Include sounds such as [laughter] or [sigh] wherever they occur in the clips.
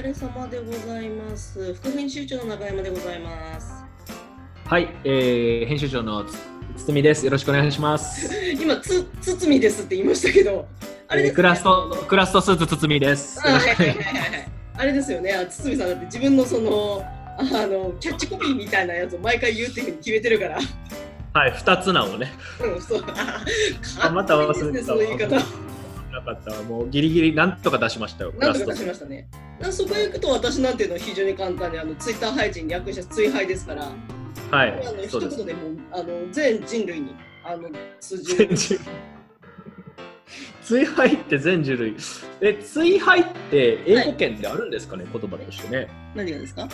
疲れ様でございます。副編集長の中山でございます。はい、えー、編集長のつ堤です。よろしくお願いします。[laughs] 今、つ、つつみですって言いましたけど、あれね、えークラストクラストスーツ堤です。あはいはいはいはい。あれですよね、あつつみさんだって自分のその、あの、キャッチコピーみたいなやつを毎回言うっていうふうに決めてるから。はい、二つなのね。うん、そう。ああまた忘れてたそういう言い方。なかったわもうギリギリなんとか出しましたよ。なんとか出しましたね。あそこへ行くと私なんていうのは非常に簡単で、あのツイッター配信に略して追廃ですから、はいあの。一言でもうあの全人類にあの通じる。全人追廃 [laughs] って全人類。え、追廃って英語圏であるんですかね、言葉としてね。何がですか？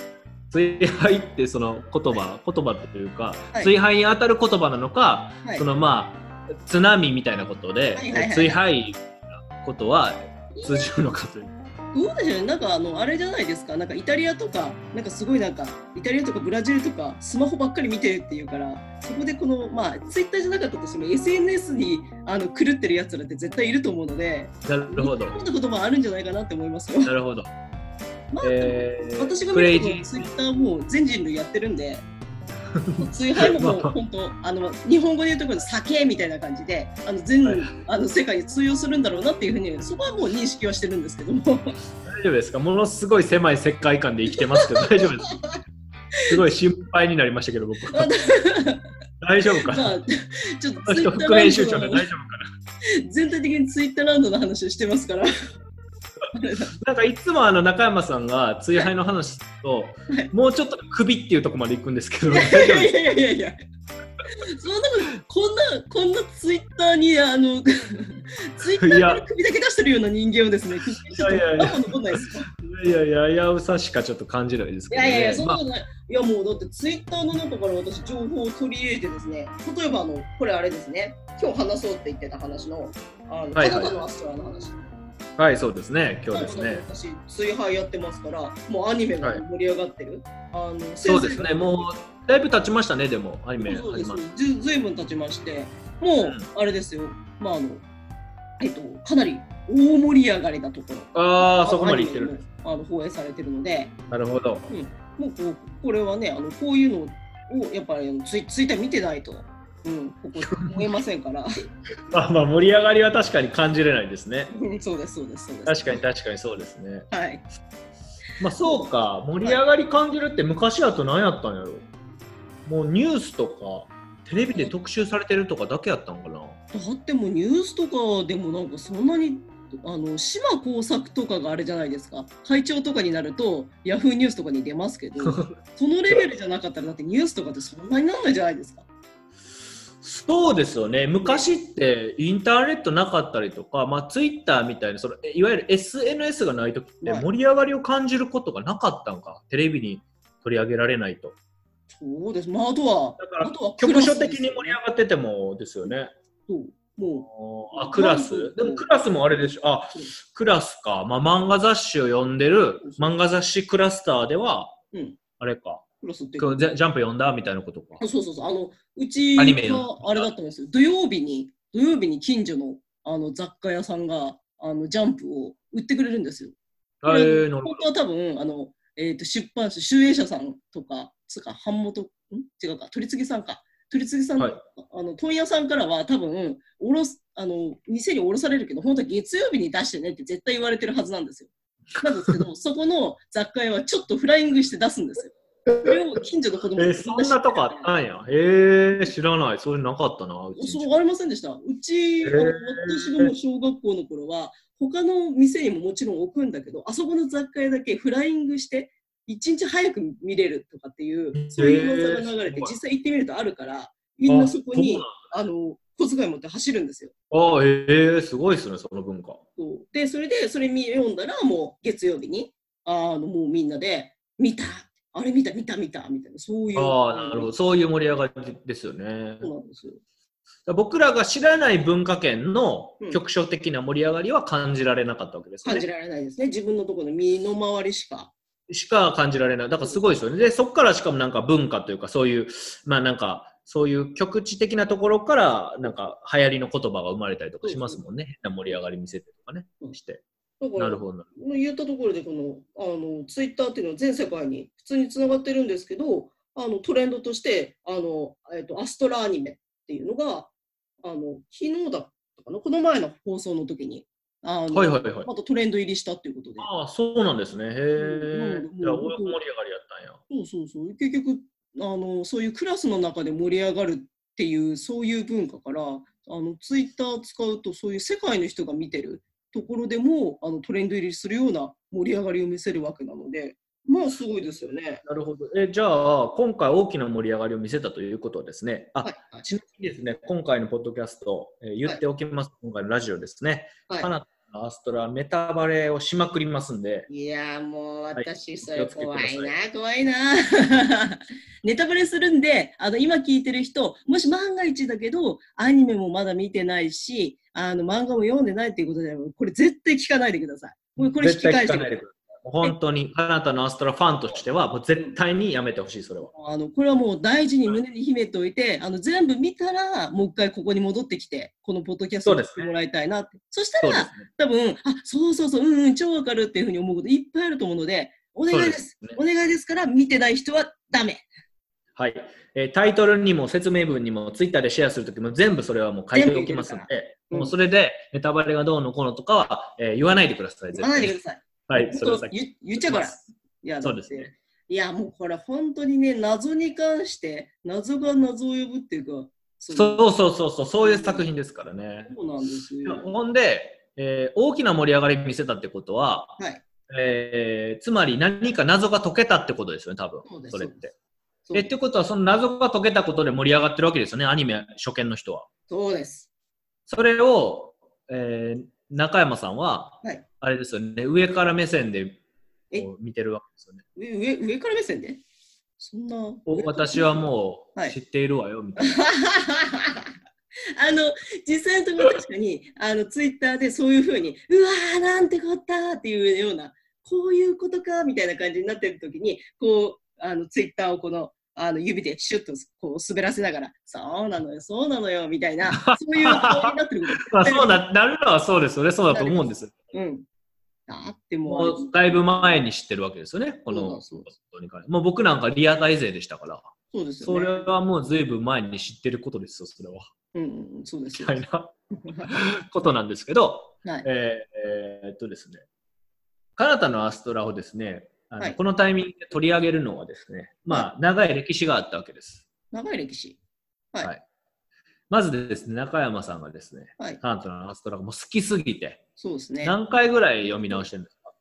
追廃ってその言葉、言葉というか、はい追廃に当たる言葉なのか、はいそのまあ津波みたいなことで、はいはいはい追廃なことは通じるのかという。どうでしょうね、なんかあのあれじゃないですか、なんかイタリアとか、なんかすごいなんか、イタリアとかブラジルとか、スマホばっかり見てるっていうから、そこでこの、まあ、ツイッターじゃなかったとしても、SNS にあの狂ってるやつらって絶対いると思うので、なるほど似。たようなこともあるんじゃないかなって思いますよ。なるほど。まあ、えー私が見イジーたツイッターもう全人類やってるんで、追廃ももうまあ。本当、あの日本語で言うところの酒みたいな感じで、あの全、はい。あの世界に通用するんだろうなっていうふうに、そこはもう認識はしてるんですけども。大丈夫ですか？ものすごい狭い世界観で生きてますけど [laughs] 大丈夫ですか？すごい心配になりましたけど僕は。大丈夫かな？まあ、ちょっと副編集長ラウンドので大丈夫かな？全体的にツイッターラウンドの話をしてますから。[laughs] なんかいつもあの中山さんが追廃の話すると、はい。もうちょっと首っていうところまで行くんですけどいやいやいやいや。そんなこんなこんなツイッターにあの [laughs] ツイッターから首だけ出してるような人間をですね、いや。いやいやいやいや危うさしかちょっと感じないですけど、ね、いやいやいや、そんなまあことない。いやもうだってツイッターの中から私情報を取り入れてですね、例えばあのこれあれですね、今日話そうって言ってた話のあの、はいはい。カナダのアストラの話。はいそうですね。今日ですね。私、追廃やってますから、もうアニメが盛り上がってる。あのそうですね。うもうだいぶ経ちましたねでもアニメそうですずずいぶん経ちまして、もう、うん。あれですよ、まああの、えっと、かなり大盛り上がりなところ。ああそこまで行ってる。あの放映されてるので、なるほど。もうこうこれはね、あのこういうのをやっぱりツイツイッター見てないと、うん、ここ思えませんから。まあまあ盛り上がりは確かに感じれないですねうんそうです、そうです、そうです。確かに確かにそうですねはい。まあそうか盛り上がり感じるって昔だと何やったんやろ？もうニュースとかテレビで特集されてるとかだけやったんかな？だってもうニュースとかでもなんかそんなにあの島耕作とかがあれじゃないですか会長とかになるとヤフーニュースとかに出ますけど [laughs] そのレベルじゃなかったらだってニュースとかってそんなになんないじゃないですか。そうですよね。昔ってインターネットなかったりとか、まあ、ツイッターみたいなそのえいわゆる SNS がない時ってはい。盛り上がりを感じることがなかったんか？テレビに取り上げられないと。そうです。まああとはだからあとは局所的に盛り上がっててもですよね。そう。もあクラス？でもクラスもあれでしょ。あクラスか、まあ、漫画雑誌を読んでる漫画雑誌クラスターでは、うん。あれか。うクラスってジャジャンプ読んだみたいなことか。あそうそうそう。あのうちの。はあれだったんですよ。土曜日に土曜日に近所のあの雑貨屋さんがあのジャンプを売ってくれるんですよ。えー、本当は多分あの、えー、と出版社集英社さんとかつうか版元ん？違うか。取次さんか。取次さん、はい。あの問屋さんからは多分おろすあの店に卸されるけど本当は月曜日に出してねって絶対言われてるはずなんですよ。なんですけどそこの雑貨屋はちょっとフライングして出すんですよ。それを近所の子供えー、そんなとこあったんや。えー、知らない。そういうのなかったな。そうありませんでした。うち、あのへー私がもう小学校の頃は、他の店にももちろん置くんだけど、あそこの雑貨屋だけフライングして、一日早く見れるとかっていう、そういう噂が流れて、へー実際行ってみるとあるから、みんなそこにあの、小遣い持って走るんですよ。ああ、ええー、すごいですね、その文化。そうで、それで、それ見読んだら、もう月曜日に、あの、もうみんなで、見たあれ見た見た見たみたいな、そういう。ああ、なるほど。そういう盛り上がりですよね。そうなんですよ。僕らが知らない文化圏のうん局所的な盛り上がりは感じられなかったわけですね。感じられないですね。自分のところの身の回りしか。しか感じられない。だからすごいですよね。で、そこからしかもなんか文化というか、そういう、まあなんか、そういう局地的なところから、なんか流行りの言葉が生まれたりとかしますもんね。変な盛り上がり見せてとかね、して。だからなるほど。言ったところでこのあのツイッターっていうのは全世界に普通につながってるんですけどあのトレンドとしてあの、えっとアストラアニメっていうのがあの昨日だったかな？この前の放送の時にあの、はいはいはい。またトレンド入りしたっていうことでああ、そうなんですね。へえ。うんじゃあ、大盛り上がりやったんや。そうそうそう結局あのそういうクラスの中で盛り上がるっていうそういう文化からあのツイッター使うとそういう世界の人が見てるところでもあのトレンド入りするような盛り上がりを見せるわけなのでまあすごいですよね。なるほど。えじゃあ、今回大きな盛り上がりを見せたということですね。あ、はいはいちなみにですね、今回のポッドキャスト、えー言っておきます、今回のラジオですね。はいカナダのアストラネタバレをしまくりますんで、いやーもう私いそれ怖いな怖いな。ネタバレするんであの今聞いてる人もし万が一だけどアニメもまだ見てないしあの漫画も読んでないっていうことでこれ絶対聞かないでください。これこれ引き返してください本当に、カナダのアストラファンとしては、もう絶対にやめてほしい、それは。あのこれはもう大事に胸に秘めておいてあの全部見たらもう一回ここに戻ってきてこのポッドキャストを聞いてもらいたいなって。そしたらね。多分あそうそうそううんうん超わかるっていうふうに思うこといっぱいあると思うのでお願いです。ですね。お願いですから見てない人はダメ。はい、えータイトルにも説明文にもツイッターでシェアするときも全部それはもう書いておきますの全で、うんもうそれでネタバレがどうのこうのとかは、えー言わないでください。言わないでくださいはい、それ先言言っちゃうからい。やそうですね。いやもうこれ本当にね謎に関して謎が謎を呼ぶっていうかそそうそうそうそう、そういう作品ですからね。そうなんですよ。ほんで、えー大きな盛り上がり見せたってことは、はい。えーつまり何か謎が解けたってことですよね、多分。それって。えってことは、その謎が解けたことで盛り上がってるわけですよね、アニメ初見の人は。そうです。それを、えー中山さんは、はいあれですよね、上から目線で見てるわけですよね。上上上から目線で？そんなお私はもはい。う知っているわよ、みたいな。[laughs] あの実際のところ確かにあのツイッターでそういうふうにうわーなんてこったっていうようなこういうことかみたいな感じになってる時にこうあのツイッターをこのあの指でシュッとこう滑らせながらそうなのよそうなのよみたいなそういう顔になってる [laughs] まあ、そうななるのはそうですよね、そうだと思うんです。うん。だってももううだいぶ前に知ってるわけですよね、このもう僕なんかリアタイ勢でしたから、そうですよそれねはもうずいぶん前に知ってることですよ、それは。うんうんそうですよ。みたいな [laughs] ことなんですけど、はい。えーえーっとですね、カナダのアストラをですね、あのはい。このタイミングで取り上げるのはですね、まあ、長い歴史があったわけです。長い歴史。はい。はいまずですね、中山さんがですね、はい。カナダのアストラがもう好きすぎて、そうですね。何回ぐらい読み直してるんですか？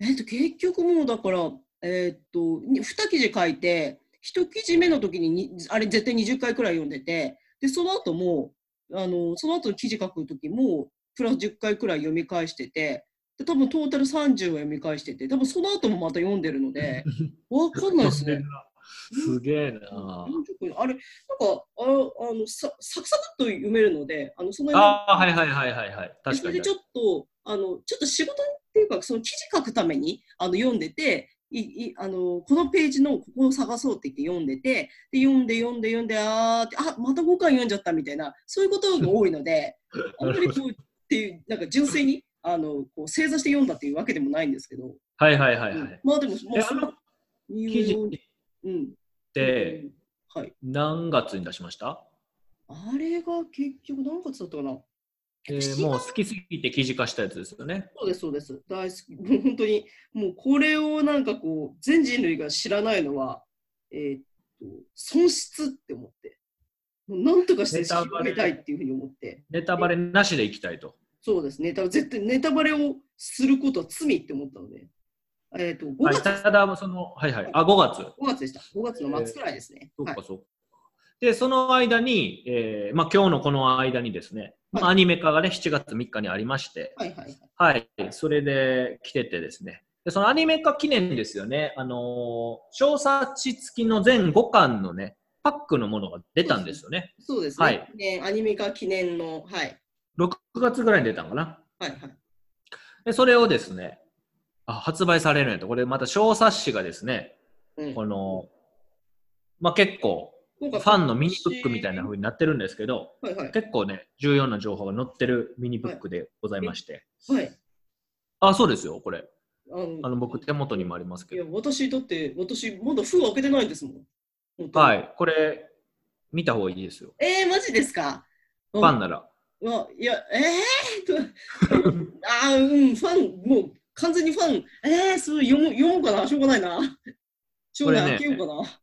えっと、結局もうだから、えーっと、に2記事書いて、1記事目の時ににあれ絶対20回くらい読んでて、で、その後も、あの、その後記事書く時も、プラス10回くらい読み返してて、で多分トータル30は読み返してて、多分その後もまた読んでるので、[laughs] わかんないですね。すげえな。40分あれ、なんか、ああのさサクサクっと読めるので、あのそのああ、はいはいはいはいはい。で確かにそれでち。ょっとあのちょっと仕事っていうかその記事書くためにあの読んでていいあのこのページのここを探そうって言って読んでてで読んで読んで読んであーってあまた5回読んじゃったみたいなそういうことが多いので [laughs] あんまりこうっていうなんか純粋にあのこう正座して読んだっていうわけでもないんですけど、はいはいはいはい。うんまあでも、まあ、えあの記事っうん、てうんはい、何月に出しました？あれが結局何月だったかな？えーもう好きすぎて記事化したやつですよね。そうです、そうです。大好き。もう本当に、もうこれをなんかこう、全人類が知らないのは、えーっと、損失って思って、もうなんとかしてネタバレ広げたいっていうふうに思って、ネタバレなしでいきたいと。そうですね。だから絶対ネタバレをすることは罪って思ったので、えーっと、5はい、月、ただ、その、はいはい。あ、5月。5月でした。5月の末くらいですね。はいそうか、そうか。で、その間に、えーまあ、今日のこの間にですね、まあはいアニメ化がね、7月3日にありまして、はいはいはい。はい、それで来ててですね、でそのアニメ化記念ですよね、あのー小冊子付きの全5巻のね、パックのものが出たんですよね。そうですね。はいねアニメ化記念の、はい。6月ぐらいに出たのかな。はいはい。で、それをですね、あ発売されるんやと、これまた小冊子がですね、うん、この、まあ、結構、ファンのミニブックみたいな風になってるんですけど、はいはい。結構ね、重要な情報が載ってるミニブックでございまして、はい。あ、そうですよ、これ。あのあの僕、手元にもありますいやけど。私だって私まだ封開けてないんですもん。はい、これ、見た方がいいですよ。えー、マジですか？ファンなら。うわいや、えー、と [laughs] あーうん、ファン、もう完全にファン、えー、そう読もう読もうかな、しょうがないな。[laughs] しょうがない、これね開けようかな。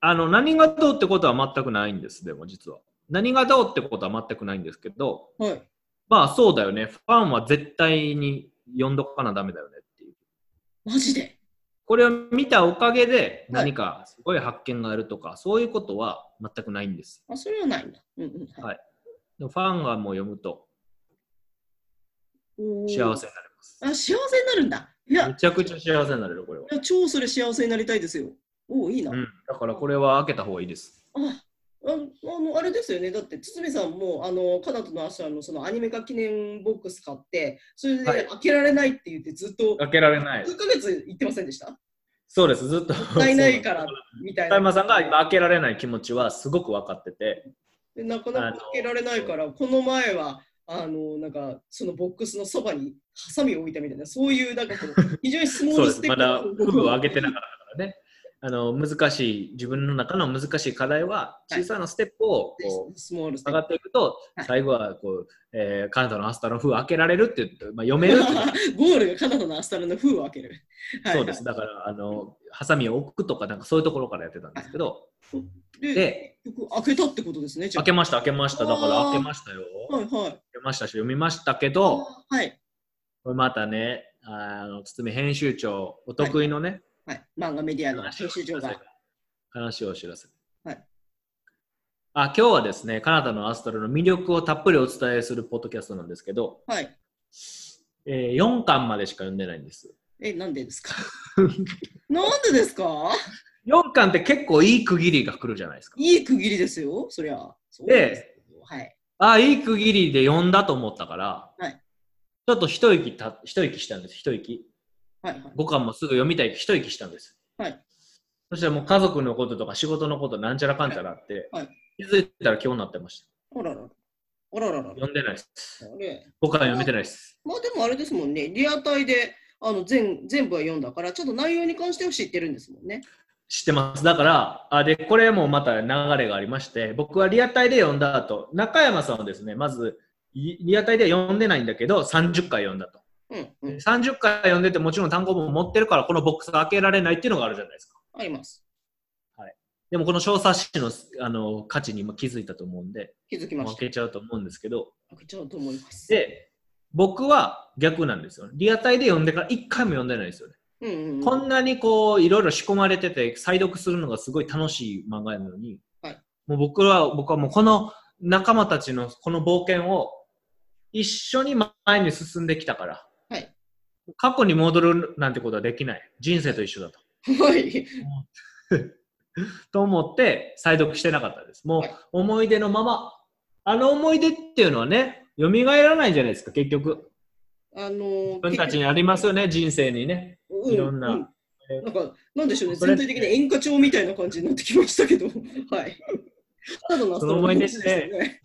あの、何がどうってことは全くないんです、でも実は。何がどうってことは全くないんですけど、はい。まあそうだよね。ファンは絶対に読んどかなダメだよねっていう。マジで？これを見たおかげで何かすごい発見があるとか、そういうことは全くないんです。あ、それはないんだ。うんうん。はいファンがもう読むと幸せになります。あ、幸せになるんだ。いや、めちゃくちゃ幸せになれる、これは。超それ幸せになりたいですよ。おお、いいな。うん、だからこれは開けた方がいいです。あああのあれですよね、だって堤さんもあのカナダのアシャのそのアニメ化記念ボックス買って、それではい開けられないって言ってずっと開けられない。数ヶ月言ってませんでした？そうです、ずっと。もったいないからみたいな。高山さんが今開けられない気持ちはすごく分かってて、でなかなか開けられないから、この前はあのなんかそのボックスのそばにハサミを置いたみたいな、そういうなんかこう非常にスモールステップまだのフグを開けてなかったからね。あの難しい、自分の中の難しい課題は、小さなステップをこうスモールステ上がッっていくとはい、最後はこう、えーカナダのアスタの封を開けられるって言って、まあ、読める。[laughs] ゴールがカナダのアスタルの封を開ける。はいそうです。だから、あの、ハサミを置くとか、なんかそういうところからやってたんですけど、で、開けたってことですね。開けました、開けました。だから開けましたよ。あはいはい。開けましたし、読みましたけど、はい。これまたね、あの、堤編集長、お得意のね、はい、漫画メディアの話編集長が。話をお知らせ。はい。あ、今日はですね、カナダのアストロの魅力をたっぷりお伝えするポッドキャストなんですけど、はい。えー4巻までしか読んでないんです。え、なんでですか？[laughs] なんでですか？4巻って結構いい区切りが来るじゃないですか。いい区切りですよ、そりゃ。そうではい。あ、いい区切りで読んだと思ったから、はいちょっと一息た一息したんです、一息。はいはい。5巻もすぐ読みたい一息したんです。はい。そしたらもう家族のこととか仕事のことなんちゃらかんちゃらあって、はい気づいたら今日になってました。あららら。あららら。読んでないです。あれ5巻読めてないです。まあでもあれですもんね、リアタイであの全全部は読んだから、ちょっと内容に関しては知ってるんですもんね。知ってます。だから、あで、これもまた流れがありまして、僕はリアタイで読んだ後、中山さんはですね、まず、いリアタイでは読んでないんだけど、30回読んだと。うん、うん。30回読んでて、もちろん単語も持ってるから、このボックスが開けられないっていうのがあるじゃないですか。あります。でも、この小冊子のあの価値にも気づいたと思うんで、気づきました。開けちゃうと思うんですけど、開けちゃうと思います。で、僕は逆なんですよ。リアタイで読んでから1回も読んでないんですよね。うんうんうん、こんなにこう、いろいろ仕込まれてて、再読するのがすごい楽しい漫画なのに、はいもう僕は、僕はもうこの仲間たちのこの冒険を一緒に前に進んできたから、はい。過去に戻るなんてことはできない。人生と一緒だと。はい。と思って、再読してなかったです。もうはい思い出のまま。あの思い出っていうのはね、蘇らないじゃないですか、結局。あの自分たちにありますよね、人生にね。ういろんなうんなんか、なんでしょうね、全体的に演歌調みたいな感じになってきましたけど、はい。ただのその思い出ってね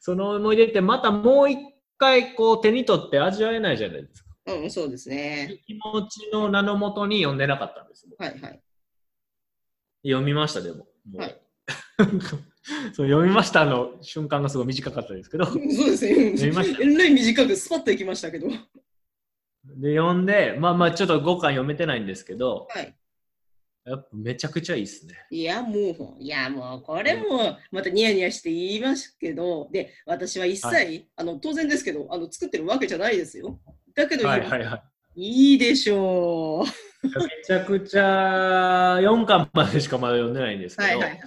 その思い出ってまたもう一回こう手に取って味わえないじゃないですか。うん、そうですね。気持ちの名のもとに読んでなかったんです。はいはい。読みました、でも。もうはい [laughs] そう読みましたの瞬間がすごい短かったですけど。[laughs] そうですね。読みましたえらい短くスパッといきましたけど。はで、読んで、まあまあちょっと5巻読めてないんですけど、い。やっぱめちゃくちゃいいですね。いや、もう、いや、もう、これも、またニヤニヤして言いますけど、で、私は一切、はあの、当然ですけど、あの、作ってるわけじゃないですよ。だけど、はいはいはい。いいでしょう。めちゃくちゃ4巻までしかまだ読んでないんですけど、はいはいはい。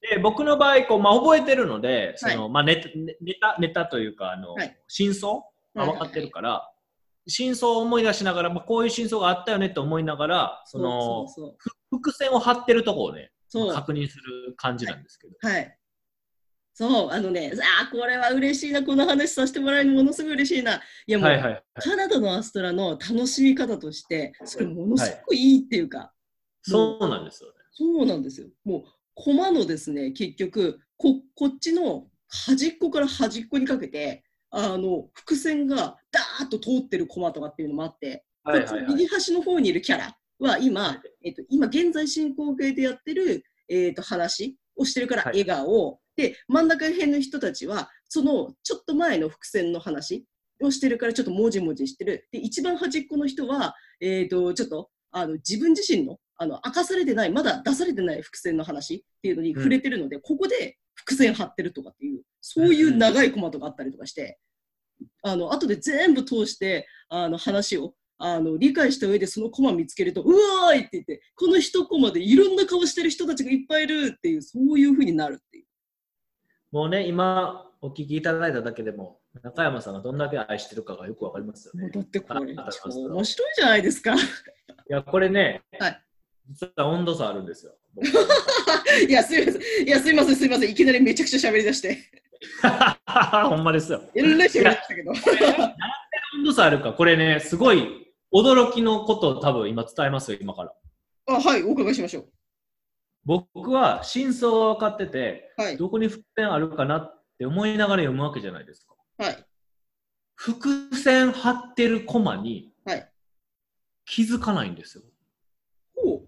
で僕の場合こう、まあ、覚えてるのでその、はまあ、ネタネネタネタというかあの、はい。真相？が分かってるから、真相を思い出しながら、まあ、こういう真相があったよねと思いながらその伏線を張ってるところをね確認する感じなんですけど、はい。そう、あのね、あーこれは嬉しいな、この話させてもらえるのものすごい嬉しいな。いやもう、はいはいはい。カナダのアストラの楽しみ方として、それものすごくいいっていうか、そうなんですよね。そうなんですよ。もう、コマのですね、結局、ここっちの端っこから端っこにかけて、あの伏線がダーっと通ってるコマとかっていうのもあって、はいはいはい。右端の方にいるキャラは今、えっと、今現在進行形でやってる、えっと、話をしてるからはい。笑顔、で真ん中辺の人たちはそのちょっと前の伏線の話をしてるからちょっともじもじしてる。で一番端っこの人は、えっとちょっとあの自分自身のあの明かされてないまだ出されてない伏線の話っていうのに触れてるので、ここで伏線張ってるとかっていうそういう長いコマとかあったりとかして、あの後で全部通してあの話をあの理解した上でそのコマ見つけるとうわーいって言ってこの一コマでいろんな顔してる人たちがいっぱいいるっていうそういう風になるっていう。もうね、今お聞きいただいただけでも、中山さんがどんだけ愛してるかがよくわかりますよね。だってこれ面白いじゃないですか。いや、これね、はい実は温度差あるんですよ。僕 [laughs] いやすいませんいやすいませんすいませんいきなりめちゃくちゃ喋り出して [laughs] ほんまですよ。いろんな人いましたけど。温度差あるか、これね、すごい驚きのことを多分今伝えますよ、今から。あはいお伺いしましょう。僕は真相は分かってて、はいどこに伏線あるかなって思いながら読むわけじゃないですか。はい伏線張ってるコマにはい。気づかないんですよ。ほ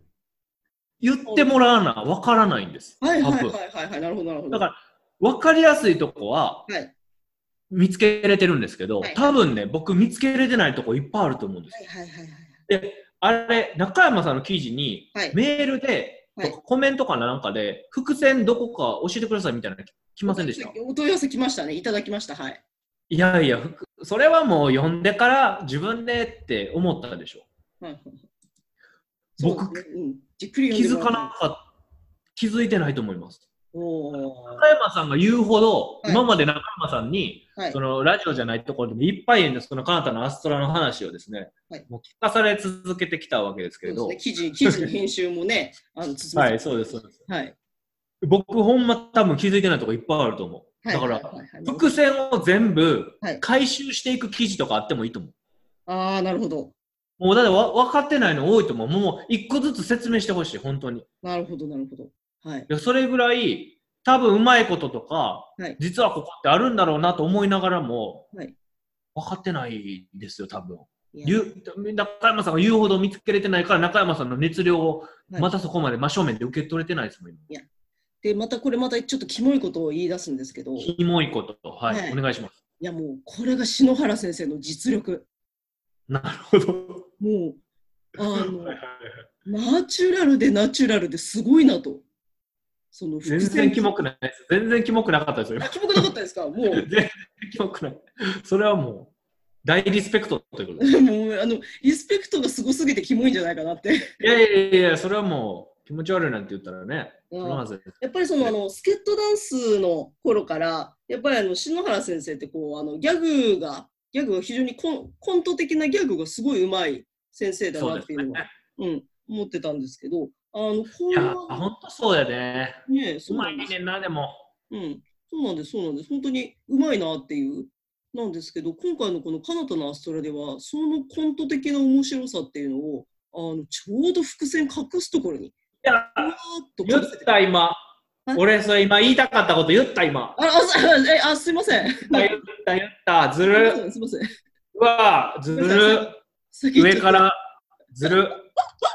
言ってもらわな分からないんです。うはいはいはいはいはいなるほどなるほど。だから分かりやすいとこははい見つけれてるんですけど、はい多分ね、僕見つけれてないとこいっぱいあると思うんですよ。はいはいはいはい。で、あれ、中山さんの記事に、はいメールで、はいコメントかなんかで、伏線どこか教えてくださいみたいなの来ませんでした？お問い合わせ来ましたね。いただきました。はい。いやいや、それはもう読んでから自分でって思ったでしょ。はいはいはい僕そうん、じっくり気づかなかった。気づいてないと思います。中山さんが言うほど、はい今まで中山さんに、はいそのラジオじゃないところでもいっぱいその彼方のアストラの話をですね、はいもう聞かされ続けてきたわけですけれど、ね、記事記事の編集もね、あのはい、そうです、そうです。はい。僕、ほんま多分気づいてないとこいっぱいあると思う。はいだから、伏線を全部はい回収していく記事とかあってもいいと思う。ああ、なるほど。もうだってわ分かってないの多いと思う。もう一個ずつ説明してほしい、本当に。いなるほど、なるほど。はい。やそれぐらい、多分うまいこととか、はい実はここってあるんだろうなと思いながらも、はい分かってないんですよ、多分。中山さんが言うほど見つけれてないから、中山さんの熱量をはいまたそこまで真正面で受け取れてないですもん、今。で、またこれまたちょっとキモいことを言い出すんですけど、いキモいこと。はい、はいお願いします。やもうこれが篠原先生の実力。なるほど。もう、あのナチュラルでナチュラルですごいなと。その全然キモくないです。全然キモくなかったですよ。あ、キモくなかったですか？もう、全然キモくない。それはもう、大リスペクトということです。[laughs] もうあのリスペクトがすごすぎてキモいんじゃないかなって。いやいやいやいや、それはもう、気持ち悪いなんて言ったらね、うん。やっぱりそのあのスケットダンスの頃から、やっぱりあの篠原先生ってこうあのギャグが、ギャグが非常にコンコント的なギャグがすごい上手い先生だなっていうのは、ね。うん、思ってたんですけど、あのこいうや、はほんとそうやね。ね、うそうなんですまいねんな、でも。うん、そうなんです、そうなんです。本当にうまいなっていう。なんですけど、今回のこのカナタのアストラでは、そのコント的な面白さっていうのを、あのちょうど伏線隠すところに、いや、言った今。俺、それ今言いたかったこと言った今。あああすいません。言った、言った。ずるすいません。うわ、ずる。先上から、ずる。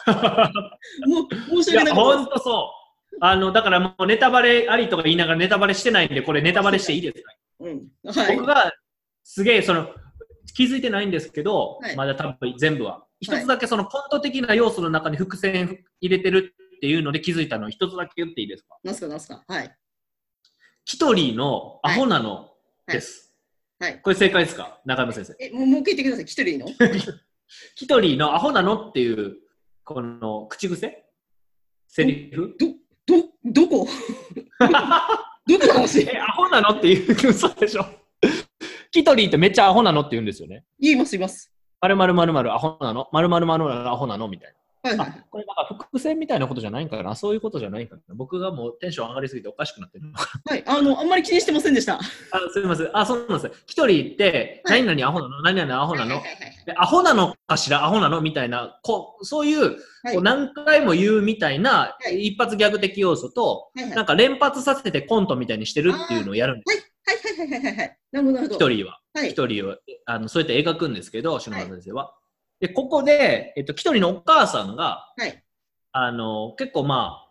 もう申し訳なかったほんとそう。あの、だからもうネタバレありとか言いながらネタバレしてないんで、これネタバレしていいですか？うん。はい。僕がすげえその気づいてないんですけど、はいまだ多分全部は。一つだけそのコント的な要素の中に伏線入れてるっていうので気づいたのを一つだけ言っていいですか？なんすか、なんすか？はい。キトリーのアホなのです。はい。これ正解ですか？中山先生。え、もうもう一回言ってください。来てるいいの？キトリーのアホなのっていう、この口癖？セリフ？ど、どこ？どこ [laughs] の話え、アホなのっていう、嘘でしょ。キトリーってめっちゃアホなのって言うんですよね。言います、言います。まるまるまるまるアホなの？まるまるまるアホなの？みたいな。はいはい。あこれなんか伏線みたいなことじゃないんかな？そういうことじゃないんかな？僕がもうテンション上がりすぎておかしくなってる。はい。あの、あんまり気にしてませんでした。あすみません。あ、そうなんですよ。キトリーって、はい何々アホなの？何々アホなの？はいはいはいでアホなのかしら？アホなの？みたいな、こうそういう、はいこう何回も言うみたいな、はい一発ギャグ的要素と、はいはいなんか連発させてコントみたいにしてるっていうのをやるんです。はいはいはいはいはいはい。なるほど、なるほど。キトリーは。はいキトリを、あのそうやって描くんですけど、篠原先生は。で、ここで、えっと、キトリのお母さんが、はい。あの、結構ま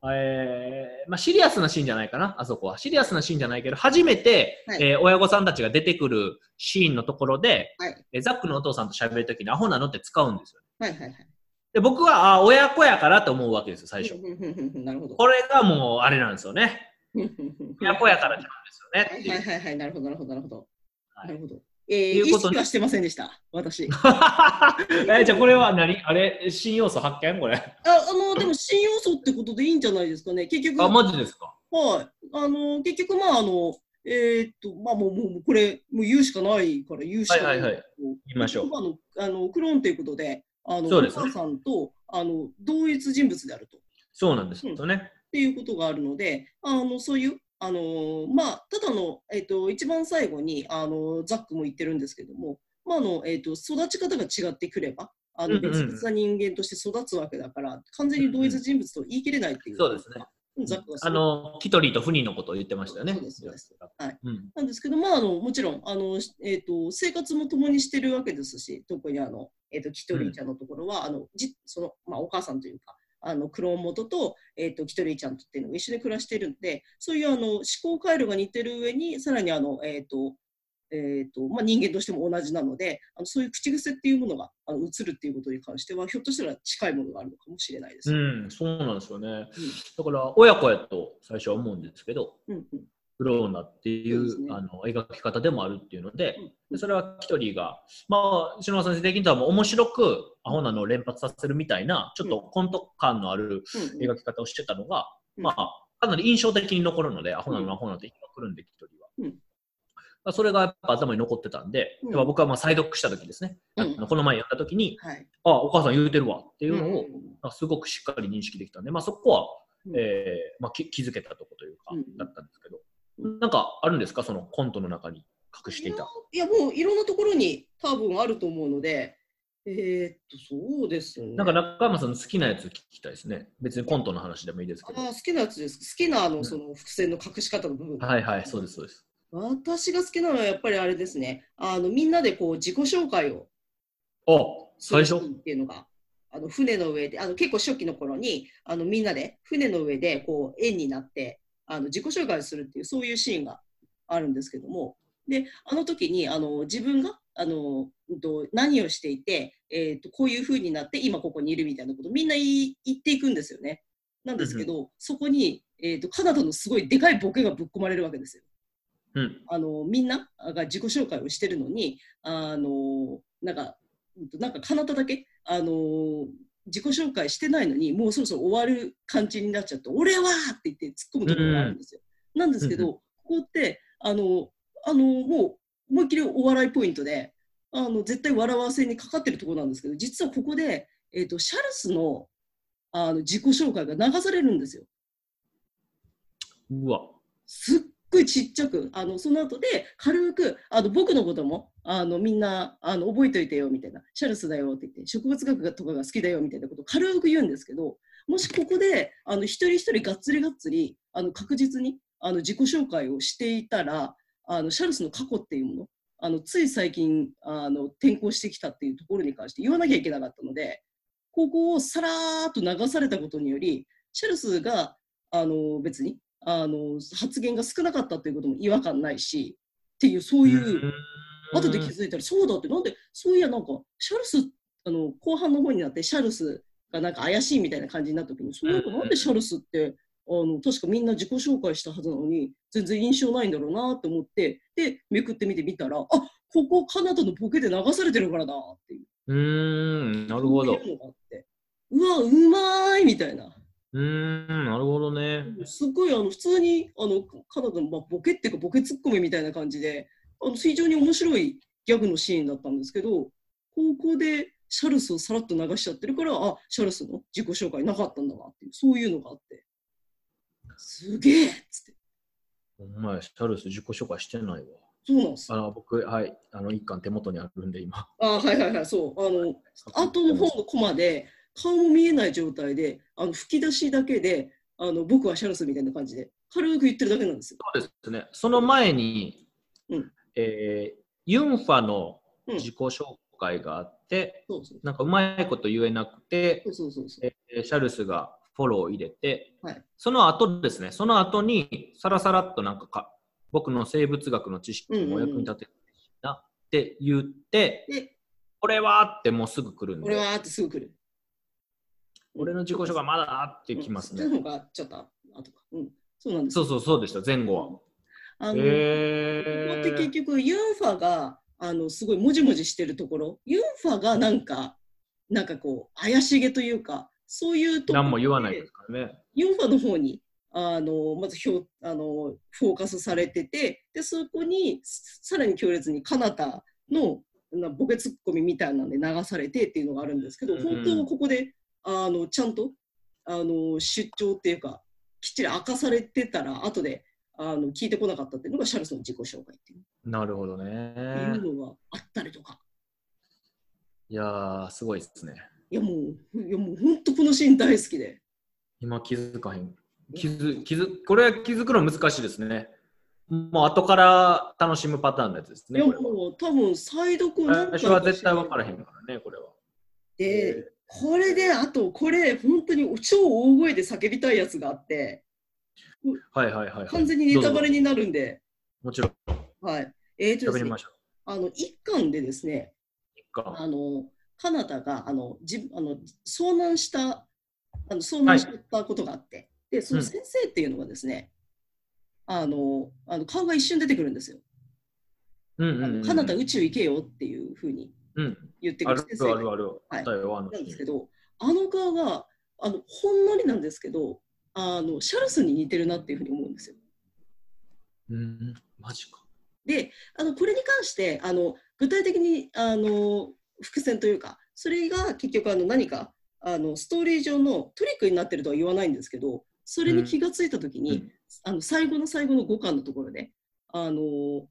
あ、えーまあ、シリアスなシーンじゃないかな、あそこは。シリアスなシーンじゃないけど、初めて、はいえー親御さんたちが出てくるシーンのところで、はい。えーザックのお父さんと喋るときにアホなのって使うんですよ。はい。はい。はい。で、僕は、あ親子やからと思うわけですよ、最初。[laughs] なるほど。これがもう、あれなんですよね。[laughs] 親子やからなんですよね。はいはいはいはい。なるほど、なるほど、なるほど。はいなるほど。えー、意いうこと識はしてませんでした、私。[laughs] えじゃあこれは何？あれ？新要素発見？これ。ああのでも新要素ってことでいいんじゃないですかね。結局、あ、マジですか？はい。あの結局、まあ、あの、えーっと、まあ、もう、もう、これ、もう言うしかないから言うしかない。はいはいはい言いましょうあの、あのクローンということで、あの、そうですねお母さんと、あの、同一人物であると。そうなんですよね。っていうことがあるので、あのそういう、あのまあ、ただの、えっと、一番最後にあのザックも言ってるんですけども、まああのえっと、育ち方が違ってくれば、あのうんうんうん別々な人間として育つわけだから、完全に同一人物と言い切れないっていう、そうですね。ザックがあの、キトリーとフニーのことを言ってましたよね。はい。うん。なんですけど、まあ、あのもちろんあの、えっと生活も共にしてるわけですし、特にあの、えっとキトリーちゃんのところは、あのじそのまあ、お母さんというか、あのクローン元と,、えっとキトリーちゃんとっていうのが一緒に暮らしているんで、そういうあの思考回路が似てる上に、さらにあの、えっとえっとまあ、人間としても同じなので、あのそういう口癖っていうものがあの映るっていうことに関しては、ひょっとしたら近いものがあるのかもしれないです。うん、そうなんですよね。だから、親子やと最初は思うんですけど、うんうんクローナっていうあの描き方でもあるっていうので、うん。でそれはキトリーが、まあ、篠原先生的にはもう面白くアホなのを連発させるみたいな、ちょっとコント感のあるうん描き方をしてたのが、うん。まあ、かなり印象的に残るので、アホなのアホなのって言いまくるんで、キトリーは。それがやっぱ頭に残ってたんで、うん。僕はまあ再読した時ですね、うん。この前やった時に、はい、あ、お母さん言うてるわっていうのを、うんまあすごくしっかり認識できたんで、まあ、そこは、うん。えーまあ、き気づけたとこというか、うんだったんですけど、うんなんかあるんですか、そのコントの中に隠していた。いや、もういろんなところに多分あると思うので、えーっと、そうですね。なんか中山さんの好きなやつ聞きたいですね。別にコントの話でもいいですけど。あー好きなやつです。好きなあの、うんその伏線の隠し方の部分。はいはい、そうです、そうです。私が好きなのはやっぱりあれですね。あのみんなでこう自己紹介をあ、最初？っていうのが。あの船の上であの結構初期の頃にあのみんなで船の上でこう円になってあの自己紹介をするっていうそういうシーンがあるんですけどもであの時にあの自分があのうんと何をしていて、えー、とこういう風になって今ここにいるみたいなことをみんな言っていくんですよね。なんですけど、そこに、えー、とカナダのすごいでかいボケがぶっ込まれるわけですよ。うん。あのみんなが自己紹介をしてるのにあのなんかうんとなんかカナダだけあの自己紹介してないのにもうそろそろ終わる感じになっちゃって「俺は!」って言って突っ込むところがあるんですよ。なんですけど、うんここってあのあのもう思いっきりお笑いポイントであの絶対笑わせにかかってるところなんですけど実はここで、えー、とシャルスのあの自己紹介が流されるんですよ。うわ。すっごいちっちゃくあのその後で軽くあの僕のこともあのみんなあの覚えといてよみたいな。シャルスだよって言って植物学とかが好きだよみたいなことを軽く言うんですけどもしここであの一人一人がっつりがっつりあの確実にあの自己紹介をしていたらあのシャルスの過去っていうものあのつい最近あの転校してきたっていうところに関して言わなきゃいけなかったのでここをさらーっと流されたことによりシャルスがあの別にあの発言が少なかったということも違和感ないしっていうそういう後で気づいたらそうだってなんでそういやなんかシャルスあの後半の方になってシャルスがなんか怪しいみたいな感じになった時にそういえばなんでシャルスってあの確かみんな自己紹介したはずなのに全然印象ないんだろうなと思ってでめくってみてみたらあここカナダのボケで流されてるからだっていううーん、なるほど。そうわうまーいみたいな。うーん、なるほどね。すごいあの普通にあのカナダの、まあ、ボケっていうかボケツッコミみたいな感じであの非常に面白いギャグのシーンだったんですけどここでシャルスをさらっと流しちゃってるからあシャルスの自己紹介なかったんだなっていうそういうのがあってすげえっつってお前、シャルス自己紹介してないわ。そうなんですあの僕、はい、あの一巻手元にあるんで、今。あはいはいはいそうあの後の方のコマで顔も見えない状態であの吹き出しだけであの僕はシャルスみたいな感じで軽く言ってるだけなんですよ。そうですね。その前に、うんえーユンファのうん自己紹介があって、そうそうなんかうまいこと言えなくてそ、うそうそうそう。えーシャルスがフォローを入れて、はいその後ですね、その後にさらさらっとなんかか僕の生物学の知識もお役に立てるなって言って、で、これはってもうすぐ来るんで、俺はーってすぐ来る。俺の自己紹介まだって来ますね。その方がちょっと後か。うん。そうなんです。そうそうそうでした、前後は。あの、へここって結ー局ユンファがあのすごいもじもじしてるところ。ユンファがなんかなんかこう怪しげというかそういうところ何も言わないですからね。ユンファの方にあのまずひょあのフォーカスされててでそこにさらに強烈にカナタのなボケツッコミみたいなんで流されてっていうのがあるんですけど、うん。本当はここであのちゃんとあの出張っていうかきっちり明かされてたら後であの聞いてこなかったっていうのがシャルソンの自己紹介っていう,、なるほどね。いうのがあったりとかいやー、すごいですね。いやもういやもう本当このシーン大好きで今気づかへん。気づ気づこれは気づくの難しいですね。もう後から楽しむパターンのやつですね。いやもう多分再読何回最初は絶対分からへんからね、これは。で、これで、あと、これ、本当に超大声で叫びたいやつがあって、はいはいはい、はい。完全にネタバレに。になるんで、もちろん、はい。えーとですね喋りま、しょう。あの、一巻でですね、一巻あの、カナダが、あの、じあの遭難した、あの遭難したことがあって、で、その先生っていうのがですね、あの、あの顔が一瞬出てくるんですよ。あうんうんうん、のカナダ宇宙行けよっていうふうにうん。言ってくあるる先生があるある。はいだよ、あのなんですけど、あの顔があのほんのりなんですけど、あのシャルスに似てるなっていうふうに思うんですよ。うん、マジか。で、あのこれに関してあの具体的にあの伏線というか、それが結局あの何かあのストーリー上のトリックになってるとは言わないんですけど、それに気がついたときに、うんあの最後の最後の5巻のところで、あの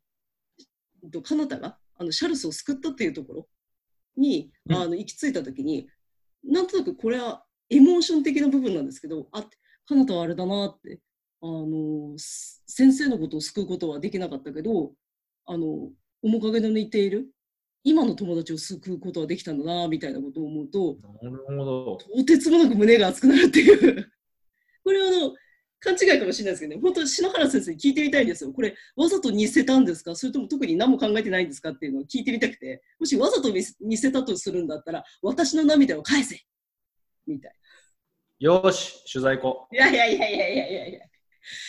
とカナタがあのシャルスを救ったっていうところに、うんあの行き着いたときに、なんとなくこれはエモーション的な部分なんですけど、あカナタはあれだなって、あのす先生のことを救うことはできなかったけど、あの面影の似ている今の友達を救うことはできたんだなみたいなことを思うと、なるほど。とてつもなく胸が熱くなるっていう。[laughs] これはあの勘違いかもしれないですけどね、本当、篠原先生に聞いてみたいんですよ。これ、わざと似せたんですか？それとも特に何も考えてないんですか？っていうのを聞いてみたくて、もしわざと似せたとするんだったら、私の涙を返せみたいよーし、取材行こな。いやいやいやいやいやいやいや。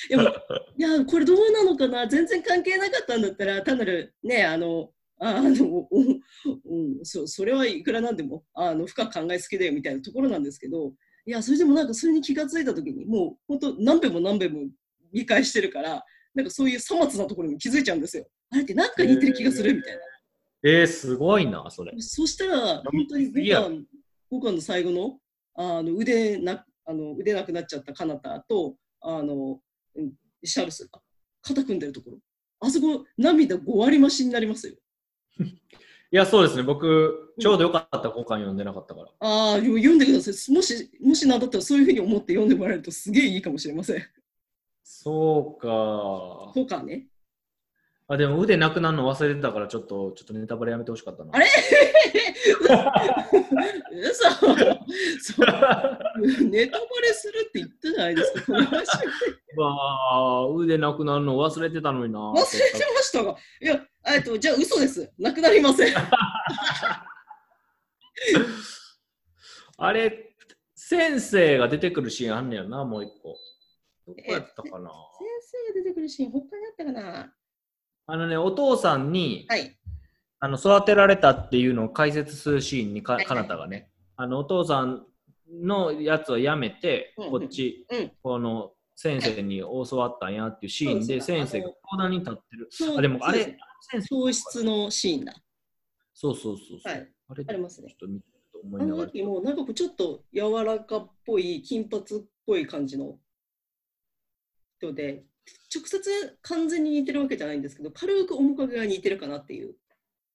でも、[laughs] いや、これどうなのかな？全然関係なかったんだったら、単なるね、あの、あ [laughs] あの、おうん、そそれはいくらなんでもあの深く考えすぎだよみたいなところなんですけど、いや、それでもなんかそれに気がついたときに、もう本当何遍も何遍も理解してるから、なんかそういうさまつなところに気づいちゃうんですよ。あれってなんか似てる気がするみたいな。う。えー、すごいな、それ。そしたら、本当にいや5巻 ,5 巻の最後のあの腕なあの腕なくなっちゃったカナタとあのうんシャルスが肩組んでるところ、あそこ涙5割増しになりますよ。[laughs] いや、そうですね。僕、ちょうどよかった、交換読んでなかったから。ああ、読んでください。もし、もしなんだったらそういうふうに思って読んでもらえるとすげえいいかもしれません。そうか。とかね。あ、でも腕なくなるの忘れてたから、ちょっと、ちょっとネタバレやめてほしかったな。あれ？[laughs] 嘘 [laughs] そう [laughs] ネタバレするって言ったじゃないですか。この話わあ、腕なくなるの忘れてたのにな。忘れてましたが。いや、えっと、じゃあ嘘です。なくなりません。あれ、先生が出てくるシーンあんねやな、もう一個。どこやったかな。先生が出てくるシーン、他にあったかなあのね、お父さんに、はい。あの育てられたっていうのを解説するシーンにか、はいかなたがね、あのお父さんのやつをやめて、こっち、うんこの先生に教わったんやっていうシーンで、先生が講談に立ってる。あ、でもあれ教室のシーンだ。そうそうそうそう。はいあれ、ありますねちょっと見てと思あいながら。の時も、なんかこうちょっと柔らかっぽい、金髪っぽい感じの人で、直接完全に似てるわけじゃないんですけど、軽く面影が似てるかなっていう。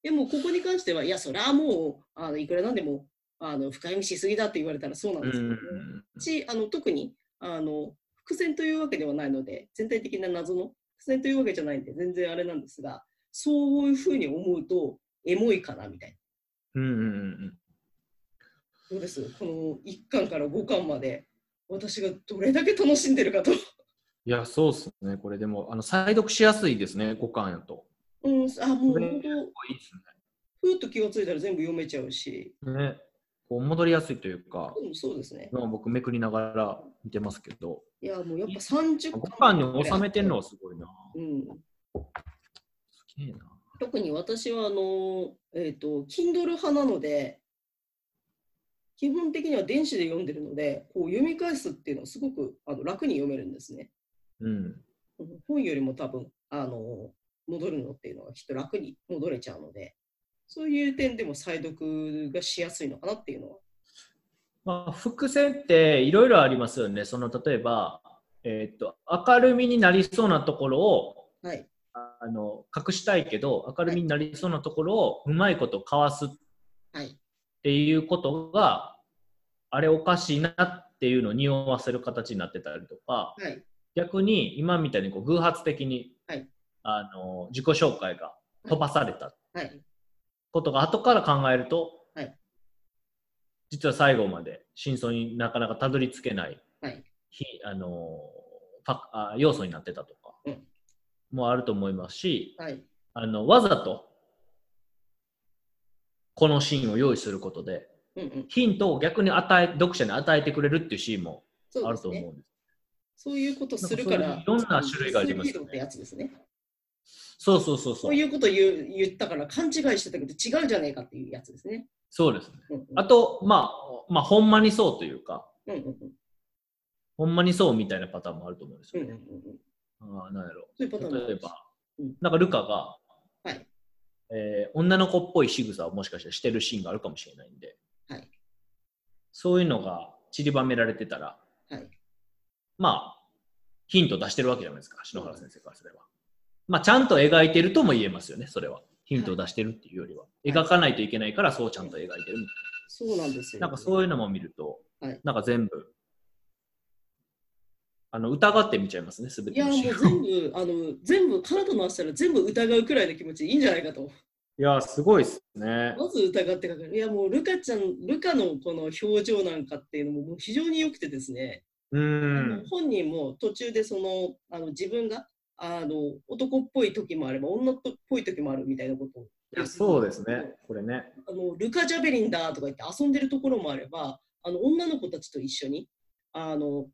でも、ここに関しては、いや、それはもう、あのいくらなんでも、あの深読みしすぎだって言われたらそうなんうですけど、あの特にあの伏線というわけではないので全体的な謎の伏線というわけじゃないんで全然あれなんですがそういうふうに思うと、エモいかなみたいな。うんうんうんどうです？この1巻から5巻まで、私がどれだけ楽しんでるかと。いや、そうっすね。これでも、あの、再読しやすいですね、5巻やと。うん、あ、もう本当、いいっふーっと気がついたら全部読めちゃうし、すね。ね。こう戻りやすいというか、うん、そうですね。まあ僕めくりながら見てますけど、いや、もうやっぱ30 5巻に収めてるのはすごいな。うん、すげえな。特に私はあの、えっ、と、Kindle 派なので、基本的には電子で読んでるので、こう読み返すっていうのはすごくあの楽に読めるんですね。うん。うん本よりも多分、あの、戻るのっていうのはきっと楽に戻れちゃうので、そういう点でも再読がしやすいのかなっていうのは。まあ、伏線っていろいろありますよね。その例えば、えーっと、明るみになりそうなところをはい。あの隠したいけど、明るみになりそうなところをうまいことかわすっはい。ていうことが、あれおかしいなっていうのを匂わせる形になってたりとか、はい。逆に今みたいにこう偶発的に、はいあの自己紹介が飛ばされたはい。ことが後から考えると、はい実は最後まで真相になかなかたどり着けない、はいひあのあ要素になってたとかうんもあると思いますし、はい。あのわざとこのシーンを用意することでうんうん。ヒントを逆に与え読者に与えてくれるっていうシーンもあ。ると思うんです。そういうことするから、いろんな種類がありますよねスピードってやつですね。そうそうそうそそうういうこと言う言ったから勘違いしてたけど違うじゃねえかっていうやつですね。そうですね。うんうんあと、まあ、まあ、ほんまにそうというか、うんうんうんほんまにそうみたいなパターンもあると思うんですようんうんうんね。うんああ、なんやろ。そういう例えば、うんなんかルカが、はいえー女の子っぽい仕草をもしかしたらしてるシーンがあるかもしれないんで、はいそういうのが散りばめられてたら、はいまあ、ヒント出してるわけじゃないですか、篠原先生からすれば。まあ、ちゃんと描いてるとも言えますよね、それは。ヒントを出してるっていうよりは。い描かないといけないから、そうちゃんと描いてるみたいそうなんですよ。な。なんかそういうのも見ると、はいなんか全部、あの疑って見ちゃいますね、すべいやもう全部あの全部体のしたら全部疑うくらいの気持ちでいいんじゃないかと。いや、すごいっすね。まず疑ってかかる。いやもうルカちゃんルカのこの表情なんかっていうのももう非常に良くてですね。うあんの。本人も途中でそのあの自分があの男っぽい時もあれば女っぽい時もあるみたいなことをいやそうですね、これね。あのルカ・ジャベリンだとか言って遊んでるところもあればあの女の子たちと一緒にあの、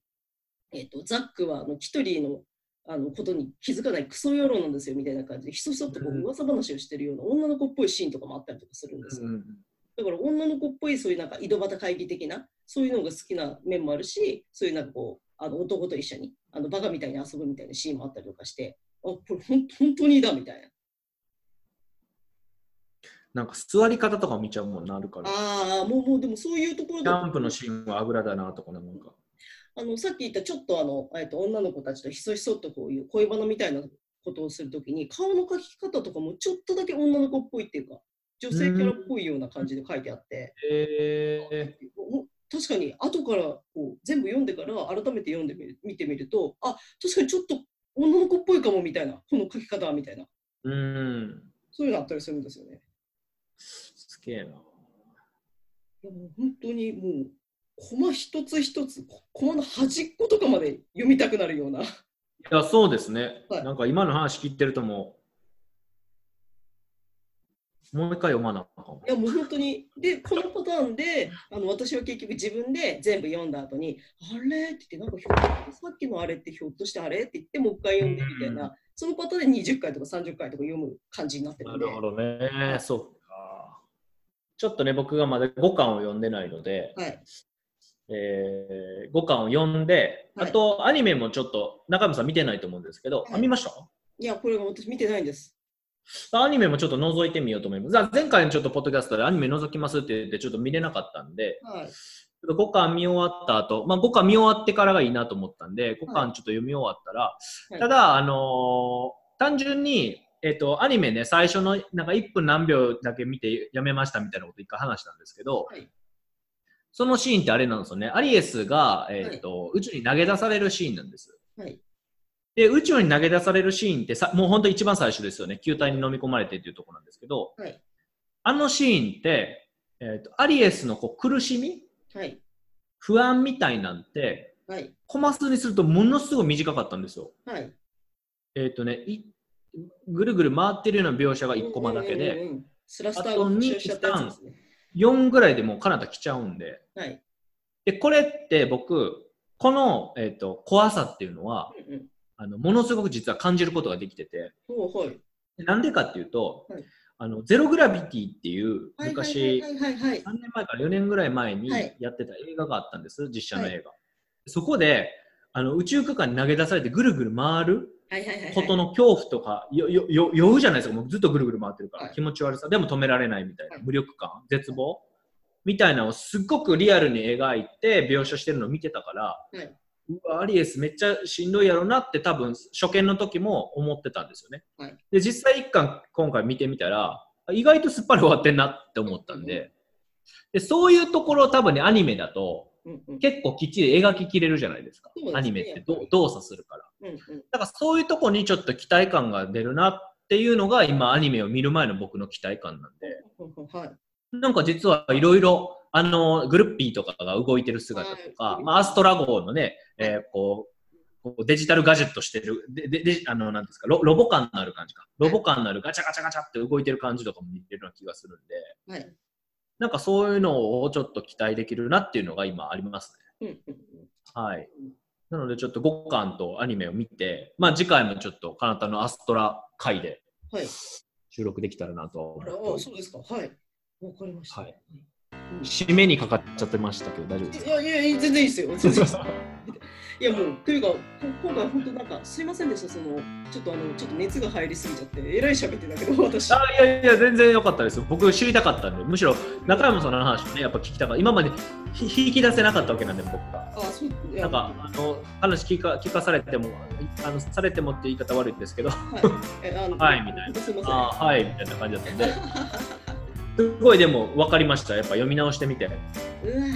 えっとザックはあのキトリーのあのことに気づかないクソ野郎なんですよみたいな感じでひそひそっとこううん噂話をしてるような女の子っぽいシーンとかもあったりとかするんですよ。うんだから女の子っぽいそういうなんか井戸端会議的なそういうのが好きな面もあるしそういうなんかこうあの男と一緒にあのバカみたいに遊ぶみたいなシーンもあったりとかしてあこれほん本当にだみたいななんか座り方とか見ちゃうもんなるから。ああもうもうでもそういうところキだャンプのシーンはあぐらだなとかなんか。あのさっき言ったちょっとあの、えっと女の子たちとひそひそっとこういう恋バナみたいなことをするときに顔の描き方とかもちょっとだけ女の子っぽいっていうか女性キャラっぽいような感じで書いてあって、えお確かに後からこう全部読んでから改めて読んでみる見てみるとあ確かにちょっと女の子っぽいかもみたいなこの書き方みたいなー、うん。そういうのあったりするんですよね。すげえな。いやもう本当にもうコマ一つ一つこコマの端っことかまで読みたくなるような。いや、そうですね。はいなんか今の話聞いてるともう、もう一回読まなあかいやもう本当に、で、このパターンで、あの私は結局自分で全部読んだ後に、あれ？って言って、なんかひょっとさっきのあれってひょっとしてあれ？って言って、もう一回読んでみたいな、そのパターンで20回とか30回とか読む感じになってるで。なんるほどね。そうか。ちょっとね、僕がまだ5巻を読んでないので、はい。えー、5巻を読んで、はいあとアニメもちょっと中山さん見てないと思うんですけど、あはい見ました？いや、これが私見てないんです。アニメもちょっと覗いてみようと思います。じゃあ前回のちょっとポッドキャストでアニメ覗きますって言ってちょっと見れなかったんで、はい。ちょっと5巻見終わった後、まあ5巻見終わってからがいいなと思ったんで、5巻ちょっと読み終わったら、はいただ、あのー単純に、えっ、と、アニメね、最初のなんか1分何秒だけ見てやめましたみたいなこと一回話したんですけど、はいそのシーンってあれなんですよね、アリエスが、えっと宇宙に投げ出されるシーンなんです。はい。で、宇宙に投げ出されるシーンってさ、もう本当一番最初ですよね。球体に飲み込まれてっていうところなんですけど、はい。あのシーンって、えっ、と、アリエスのこう苦しみはい。不安みたいなんて、はい。コマ数にするとものすごい短かったんですよ。はい。えっ、とねい、ぐるぐる回ってるような描写が1コマだけで、うんうんうんうん。スラスターあとにが復習しちゃったやつですね。4ぐらいでもうカナダ来ちゃうんで。はい。で、これって僕、この、えっと怖さっていうのはうんうん。あの、ものすごく実は感じることができてて、なんでかっていうと、はい。あのゼログラビティっていう昔、はいはいはいはいはい。3年前から4年ぐらい前にはい。やってた映画があったんです、実写の映画。そこであの宇宙空間に投げ出されてぐるぐる回るはいはいはいはい。ことの恐怖とか、よよよ酔うじゃないですか、もうずっとぐるぐる回ってるから、はい。気持ち悪さ、でも止められないみたいな、はい。無力感、絶望。みたいなのをすっごくリアルに描いて描写してるのを見てたから、はい。うわアリエスめっちゃしんどいやろなって多分初見の時も思ってたんですよね。はいで実際一巻今回見てみたら意外とすっぱり終わってんなって思ったんで,、でそういうところ多分ねアニメだと。結構きっちり描ききれるじゃないですかすねアニメって動作するからうんうん。だからそういうとこにちょっと期待感が出るなっていうのが今アニメを見る前の僕の期待感なんではい。なんか実はいろいろあのグルッピーとかが動いてる姿とか、はいまあ、アストラ号のね、えーこうこうデジタルガジェットしてるででであのなんですかロロボ感のある感じかロボ感のあるガチャガチャガチャって動いてる感じとかも似てるような気がするんではい。なんかそういうのをちょっと期待できるなっていうのが今ありますね。はい。なのでちょっと5巻とアニメを見て、まあ次回もちょっとカナタのアストラ回で。収録できたらなとは思ってそうですか。はい。わかりました。はい締めにかかっちゃってましたけど大丈夫ですいやいやいや、全然いいですよ。全然いいです。いやもう、というか、こ今回本当なんか、すいませんでした、その、ちょっとあの、ちょっと熱が入りすぎちゃって、えらい喋ってたけど、私。あいやいや、全然良かったですよ。僕知りたかったんで、むしろ中山さんの話をね、やっぱ聞きたかった。今までひ引き出せなかったわけなんで、僕が。あ、そう、いやなんか、あの話聞か聞かされても、あのされてもって言い方悪いんですけど、はい。えあの [laughs] はいみたいなすいません。はいみたいな感じだったんで、すごいでも分かりました。やっぱ読み直してみて。はうわい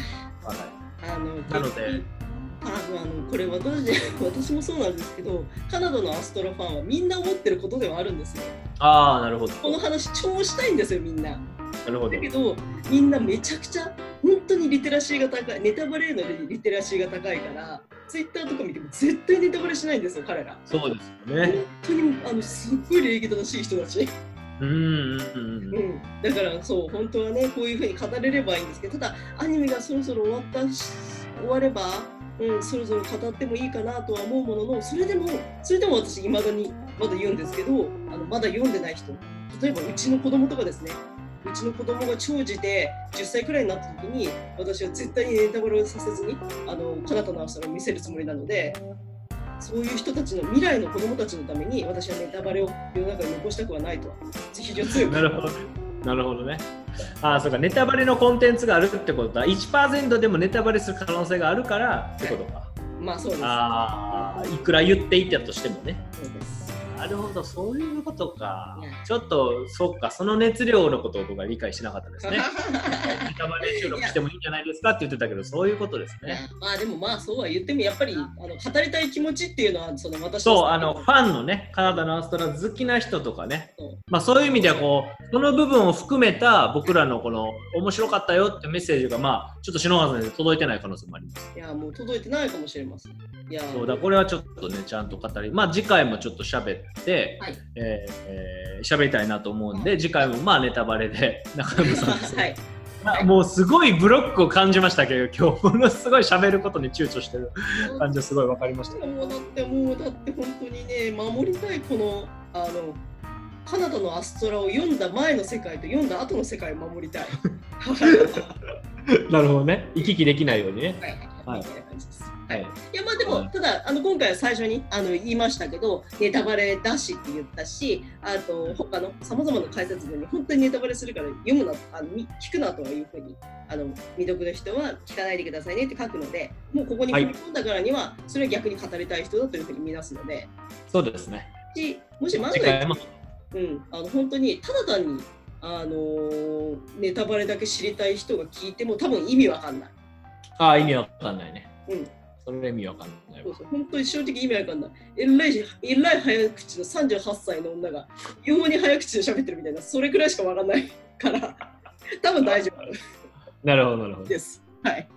あのなので多分あのこれ私 [laughs] 私もそうなんですけどカナダのアストラファンはみんな思ってることではあるんですよああ、なるほど。この話超したいんですよみんななるほどだ。けどみんなめちゃくちゃ本当にリテラシーが高いネタバレへのリテラシーが高いからツイッターとか見ても絶対ネタバレしないんですよ彼らそうですよ本ね。当にあのすっごい礼儀正しい人たちうんうんうんうん。だからそう本当はねこういうふうに語れればいいんですけどただアニメがそろそろ終わった終われば、うん、そろそろ語ってもいいかなとは思うもののそれでもそれでも私いまだにまだ言うんですけどあのまだ読んでない人例えばうちの子供とかですねうちの子供が長寿で10歳くらいになった時に私は絶対にネタバレをさせずにあのカナタのアストラを見せるつもりなのでそういう人たちの未来の子供たちのために私はネタバレを世の中に残したくはないと非常に強くなるほど。なるほどね。ああ、そうか、ネタバレのコンテンツがあるってことは、1%でもネタバレする可能性があるからってことか。まあそうです。ああ、いくら言っていたとしてもね。なるほど、そういうことか。ちょっと、そっか、その熱量のことを僕は理解しなかったですね。[laughs] ネタバレ収録してもいいんじゃないですかって言ってたけど、そういうことですね。まあでもまあそうは言ってもやっぱりあの語りたい気持ちっていうのはその私そう、あの、ファンのね、カナダのアストラ好きな人とかねまあそういう意味では、こう、その部分を含めた僕らのこの、面白かったよってメッセージが、まあ、ちょっと篠原さんに届いてない可能性もあります。いやもう届いてないかもしれません。いやそうだ、これはちょっとね、ちゃんと語り、まあ次回もちょっと喋って、はいえーえー喋りたいなと思うんで、次回もまあネタバレで [laughs] 中山さんですねはい。あもうすごいブロックを感じましたけど、今日ものすごい喋ることに躊躇してる感じがすごい分かりました。もうだってもうだって本当にね守りたいこのあのカナダのアストラを読んだ前の世界と読んだ後の世界を守りたい。[laughs] なるほどね。行き来できないようにね。はい。みたいな感じです。はい。いやまあでも、うんただあの今回は最初にあの言いましたけどネタバレだしって言ったしあと他のさまざまな解説文に本当にネタバレするから読むなあのみ聞くなとはいうふうにあの未読の人は聞かないでくださいねって書くのでもうここにはい踏み込んだからには、それは逆に語りたい人だというふうに見なすのでそうですね。しもし万が一。うん、あの本当にただ単にあのーネタバレだけ知りたい人が聞いても多分意味わかんない。ああ、意味わかんないね。うん、それ意味わかんないわそうそう本当に正直意味わかんない。えらいし、えらい早口の38歳の女が、異様に早口で喋ってるみたいな、それくらいしかわかんないから、[laughs] 多分大丈夫なるほどなるほどです。はい。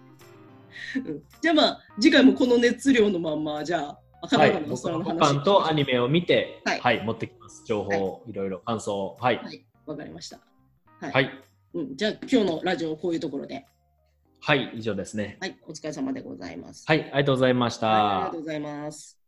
うんじゃあまあ、次回もこの熱量のまんま、じゃあ、赤はい長の僕は空の話。保管とアニメを見て、ははいい、持ってきます。情報を、いろいろ感想を。はい。はい、わかりました。はい。はい。うん、じゃあ、今日のラジオ、こういうところで。はい、以上ですね。はい、お疲れ様でございます。はい、ありがとうございました。はいありがとうございます。